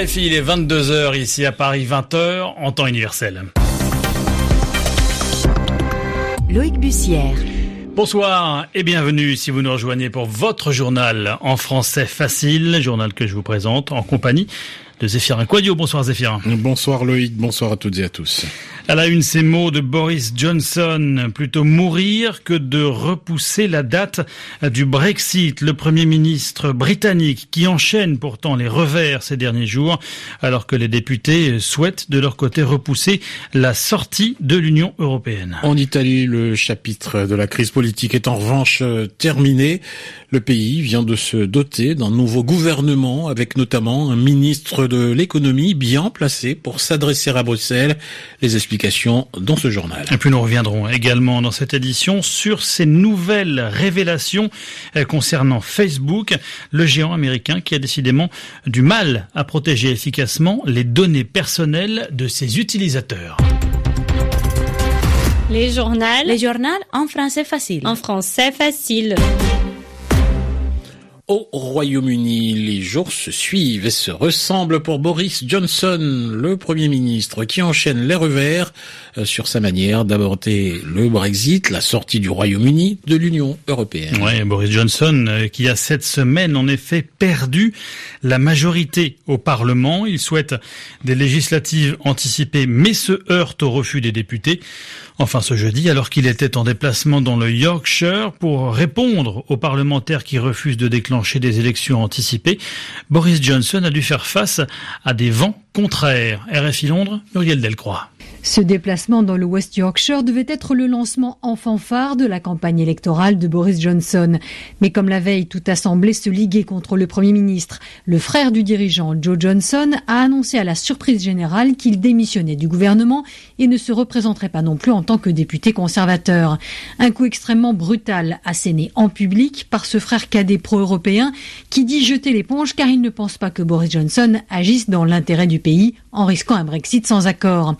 RFI, il est 22h ici à Paris, 20h en temps universel. Loïc Bussière. Bonsoir et bienvenue si vous nous rejoignez pour votre journal en français facile, journal que je vous présente en compagnie de Zéphirin Quadio. Bonsoir Zéphirin. Bonsoir Loïc, bonsoir à toutes et à tous. À la une, ces mots de Boris Johnson, plutôt mourir que de repousser la date du Brexit. Le Premier ministre britannique qui enchaîne pourtant les revers ces derniers jours, alors que les députés souhaitent de leur côté repousser la sortie de l'Union européenne. En Italie, le chapitre de la crise politique est en revanche terminé. Le pays vient de se doter d'un nouveau gouvernement avec notamment un ministre de l'économie bien placé pour s'adresser à Bruxelles. Les explications dans ce journal. Et puis nous reviendrons également dans cette édition sur ces nouvelles révélations euh, concernant Facebook, le géant américain qui a décidément du mal à protéger efficacement les données personnelles de ses utilisateurs. Les journaux. Les journaux en français facile. En français facile. Au Royaume-Uni, les jours se suivent et se ressemblent pour Boris Johnson, le Premier ministre, qui enchaîne les revers euh, sur sa manière d'aborder le Brexit, la sortie du Royaume-Uni de l'Union européenne. Oui, Boris Johnson, euh, qui a cette semaine en effet perdu la majorité au Parlement. Il souhaite des législatives anticipées, mais se heurte au refus des députés. Enfin, ce jeudi, alors qu'il était en déplacement dans le Yorkshire pour répondre aux parlementaires qui refusent de déclencher des élections anticipées, Boris Johnson a dû faire face à des vents contraires. RFI Londres, Muriel Delcroix. Ce déplacement dans le West Yorkshire devait être le lancement en fanfare de la campagne électorale de Boris Johnson. Mais comme la veille, tout a semblé se liguer contre le Premier ministre. Le frère du dirigeant, Joe Johnson, a annoncé à la surprise générale qu'il démissionnait du gouvernement et ne se représenterait pas non plus en tant que député conservateur. Un coup extrêmement brutal asséné en public par ce frère cadet pro-européen qui dit jeter l'éponge car il ne pense pas que Boris Johnson agisse dans l'intérêt du pays en risquant un Brexit sans accord.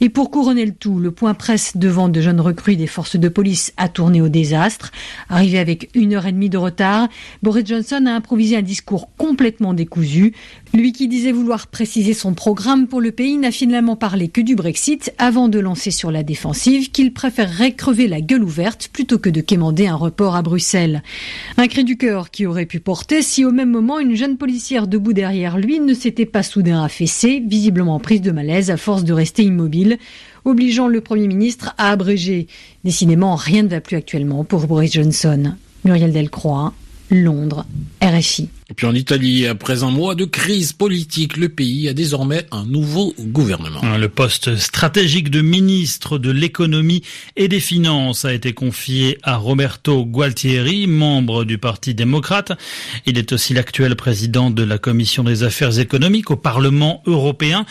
Et pour couronner le tout, le point presse devant de jeunes recrues des forces de police a tourné au désastre. Arrivé avec une heure et demie de retard, Boris Johnson a improvisé un discours complètement décousu. Lui qui disait vouloir préciser son programme pour le pays n'a finalement parlé que du Brexit avant de lancer sur la défensive qu'il préférerait crever la gueule ouverte plutôt que de quémander un report à Bruxelles. Un cri du cœur qui aurait pu porter si au même moment une jeune policière debout derrière lui ne s'était pas soudain affaissée, visiblement prise de malaise à force de rester immobile obligeant le Premier ministre à abréger. Décidément, rien ne va plus actuellement pour Boris Johnson. Muriel Delcroix, Londres, RFI. Et puis en Italie, après un mois de crise politique, le pays a désormais un nouveau gouvernement. Le poste stratégique de ministre de l'économie et des finances a été confié à Roberto Gualtieri, membre du Parti démocrate. Il est aussi l'actuel président de la Commission des affaires économiques au Parlement européen.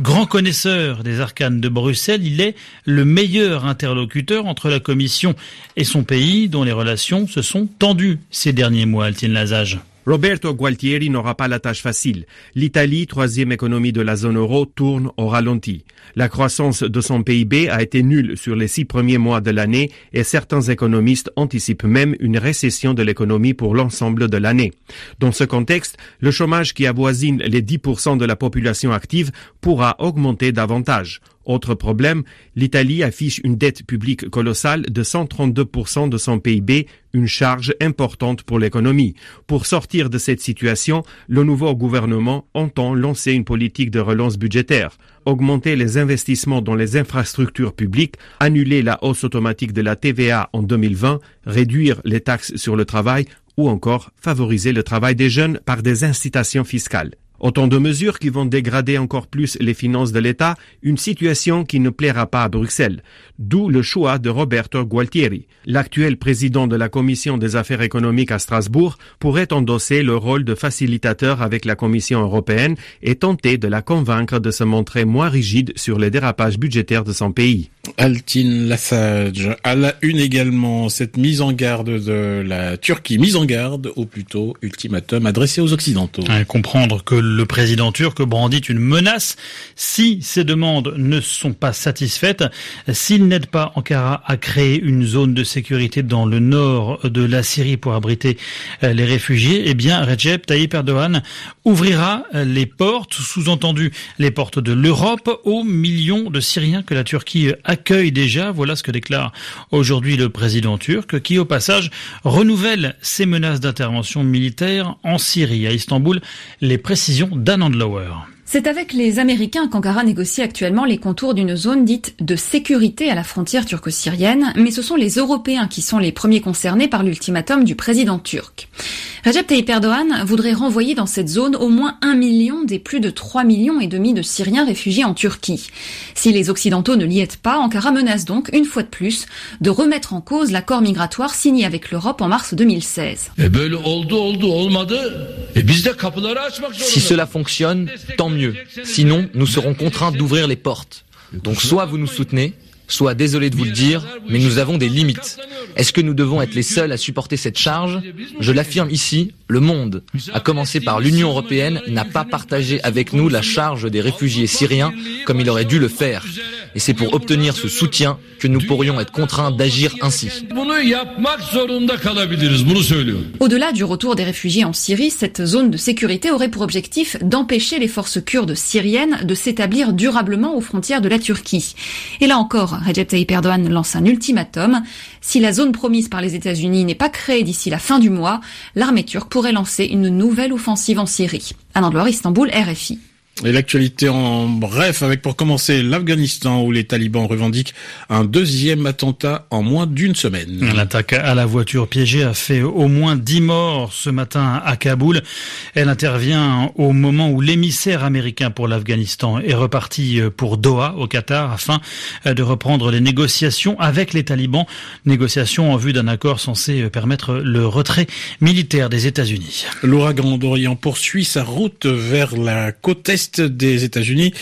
Grand connaisseur des arcanes de Bruxelles, il est le meilleur interlocuteur entre la Commission et son pays dont les relations se sont tendues ces derniers mois, Altine Lazage. Roberto Gualtieri n'aura pas la tâche facile. L'Italie, troisième économie de la zone euro, tourne au ralenti. La croissance de son PIB a été nulle sur les six premiers mois de l'année et certains économistes anticipent même une récession de l'économie pour l'ensemble de l'année. Dans ce contexte, le chômage qui avoisine les 10% de la population active pourra augmenter davantage. Autre problème, l'Italie affiche une dette publique colossale de 132% de son PIB, une charge importante pour l'économie. Pour sortir de cette situation, le nouveau gouvernement entend lancer une politique de relance budgétaire, augmenter les investissements dans les infrastructures publiques, annuler la hausse automatique de la TVA en 2020, réduire les taxes sur le travail ou encore favoriser le travail des jeunes par des incitations fiscales. Autant de mesures qui vont dégrader encore plus les finances de l'État, une situation qui ne plaira pas à Bruxelles. D'où le choix de Roberto Gualtieri. L'actuel président de la Commission des affaires économiques à Strasbourg pourrait endosser le rôle de facilitateur avec la Commission européenne et tenter de la convaincre de se montrer moins rigide sur les dérapages budgétaires de son pays. Altine Lassage, à la une également, cette mise en garde de la Turquie, mise en garde, ou plutôt ultimatum adressé aux Occidentaux. comprendre que le président turc brandit une menace si ces demandes ne sont pas satisfaites, s'il n'aide pas Ankara à créer une zone de sécurité dans le nord de la Syrie pour abriter euh, les réfugiés, eh bien Recep Tayyip Erdogan ouvrira les portes, sous-entendu les portes de l'Europe, aux millions de Syriens que la Turquie accueille déjà. Voilà ce que déclare aujourd'hui le président turc, qui au passage renouvelle ses menaces d'intervention militaire en Syrie. À Istanbul, les précisions d'Anand Andlauer. C'est avec les Américains qu'Ankara négocie actuellement les contours d'une zone dite de sécurité à la frontière turco-syrienne, mais ce sont les Européens qui sont les premiers concernés par l'ultimatum du président turc. Recep Tayyip Erdogan voudrait renvoyer dans cette zone au moins un million des plus de 3 millions et demi de Syriens réfugiés en Turquie. Si les Occidentaux ne l'y aident pas, Ankara menace donc, une fois de plus, de remettre en cause l'accord migratoire signé avec l'Europe en mars 2016. Si cela fonctionne, tant mieux. Sinon, nous serons contraints d'ouvrir les portes. Donc soit vous nous soutenez, soit désolé de vous le dire, mais nous avons des limites. Est-ce que nous devons être les seuls à supporter cette charge? Je l'affirme ici, le monde, à commencer par l'Union européenne, n'a pas partagé avec nous la charge des réfugiés syriens comme il aurait dû le faire. Et c'est pour obtenir ce soutien que nous pourrions être contraints d'agir ainsi. Au-delà du retour des réfugiés en Syrie, cette zone de sécurité aurait pour objectif d'empêcher les forces kurdes syriennes de s'établir durablement aux frontières de la Turquie. Et là encore, Recep Tayyip Erdogan lance un ultimatum. Si la zone promise par les États-Unis n'est pas créée d'ici la fin du mois, l'armée turque pourrait lancer une nouvelle offensive en Syrie. Istanbul, RFI. Et l'actualité en bref, avec pour commencer l'Afghanistan où les talibans revendiquent un deuxième attentat en moins d'une semaine. L'attaque à la voiture piégée a fait au moins dix morts ce matin à Kaboul. Elle intervient au moment où l'émissaire américain pour l'Afghanistan est reparti pour Doha au Qatar afin de reprendre les négociations avec les talibans, négociations en vue d'un accord censé permettre le retrait militaire des États-Unis. L'ouragan d'Orient poursuit sa route vers la côte est des États-Unis.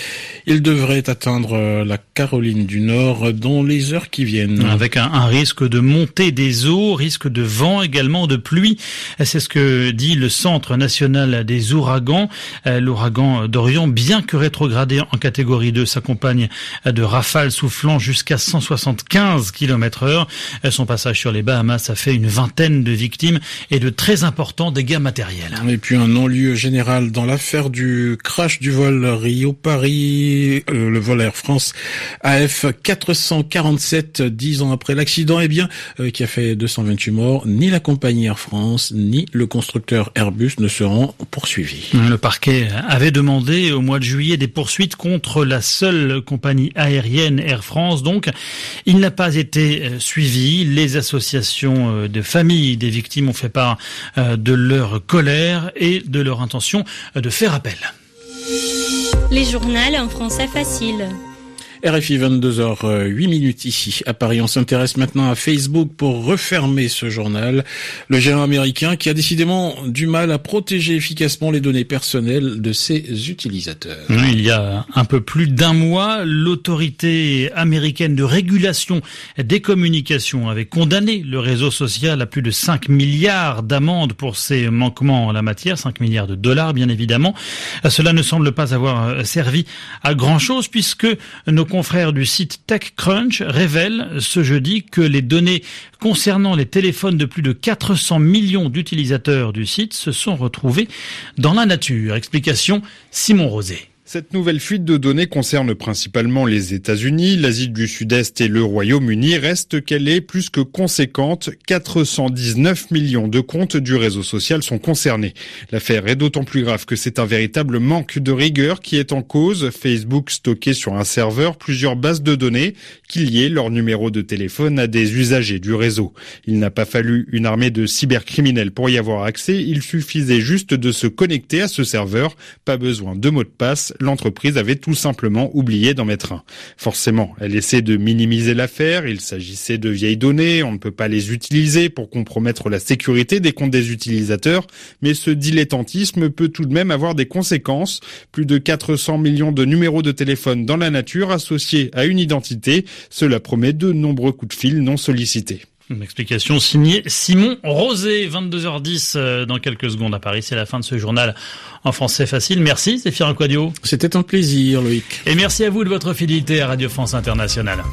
Il devrait atteindre euh, la Caroline du Nord dans les heures qui viennent. Avec un, risque de montée des eaux, risque de vent également, de pluie. C'est ce que dit le Centre national des ouragans. Euh, l'ouragan d'Orient, bien que rétrogradé en catégorie 2, s'accompagne de rafales soufflant jusqu'à 175 km heure. Son passage sur les Bahamas a fait une vingtaine de victimes et de très importants dégâts matériels. Et puis un non-lieu général dans l'affaire du crash du vol Rio-Paris, euh, le vol Air France AF 447, dix ans après l'accident, eh bien, euh, qui a fait 228 morts, ni la compagnie Air France, ni le constructeur Airbus ne seront poursuivis. Le parquet avait demandé au mois de juillet des poursuites contre la seule compagnie aérienne Air France, donc il n'a pas été euh, suivi. Les associations de familles des victimes ont fait part de leur colère et de leur intention de faire appel. Les journaux en français facile. RFI 22h08 minutes ici à Paris. On s'intéresse maintenant à Facebook pour refermer ce journal. Le géant américain qui a décidément du mal à protéger efficacement les données personnelles de ses utilisateurs. Il y a un peu plus d'un mois, l'autorité américaine de régulation des communications avait condamné le réseau social à plus de 5 milliards d'amendes pour ses manquements en la matière, 5 milliards de dollars bien évidemment. Cela ne semble pas avoir servi à grand chose puisque nos confrères du site TechCrunch révèlent ce jeudi que les données concernant les téléphones de plus de 400 millions d'utilisateurs du site se sont retrouvées dans la nature. Explication Simon Rosé. Cette nouvelle fuite de données concerne principalement les États-Unis, l'Asie du Sud-Est et le Royaume-Uni. Reste qu'elle est plus que conséquente. 419 millions de comptes du réseau social sont concernés. L'affaire est d'autant plus grave que c'est un véritable manque de rigueur qui est en cause. Facebook stockait sur un serveur plusieurs bases de données qui liaient leur numéro de téléphone à des usagers du réseau. Il n'a pas fallu une armée de cybercriminels pour y avoir accès. Il suffisait juste de se connecter à ce serveur. Pas besoin de mot de passe l'entreprise avait tout simplement oublié d'en mettre un. Forcément, elle essaie de minimiser l'affaire, il s'agissait de vieilles données, on ne peut pas les utiliser pour compromettre la sécurité des comptes des utilisateurs, mais ce dilettantisme peut tout de même avoir des conséquences. Plus de 400 millions de numéros de téléphone dans la nature associés à une identité, cela promet de nombreux coups de fil non sollicités. Une explication signée Simon Rosé, 22h10 euh, dans quelques secondes à Paris. C'est la fin de ce journal en français facile. Merci, Zéphir Quadio. C'était un plaisir, Loïc. Et merci à vous de votre fidélité à Radio France Internationale.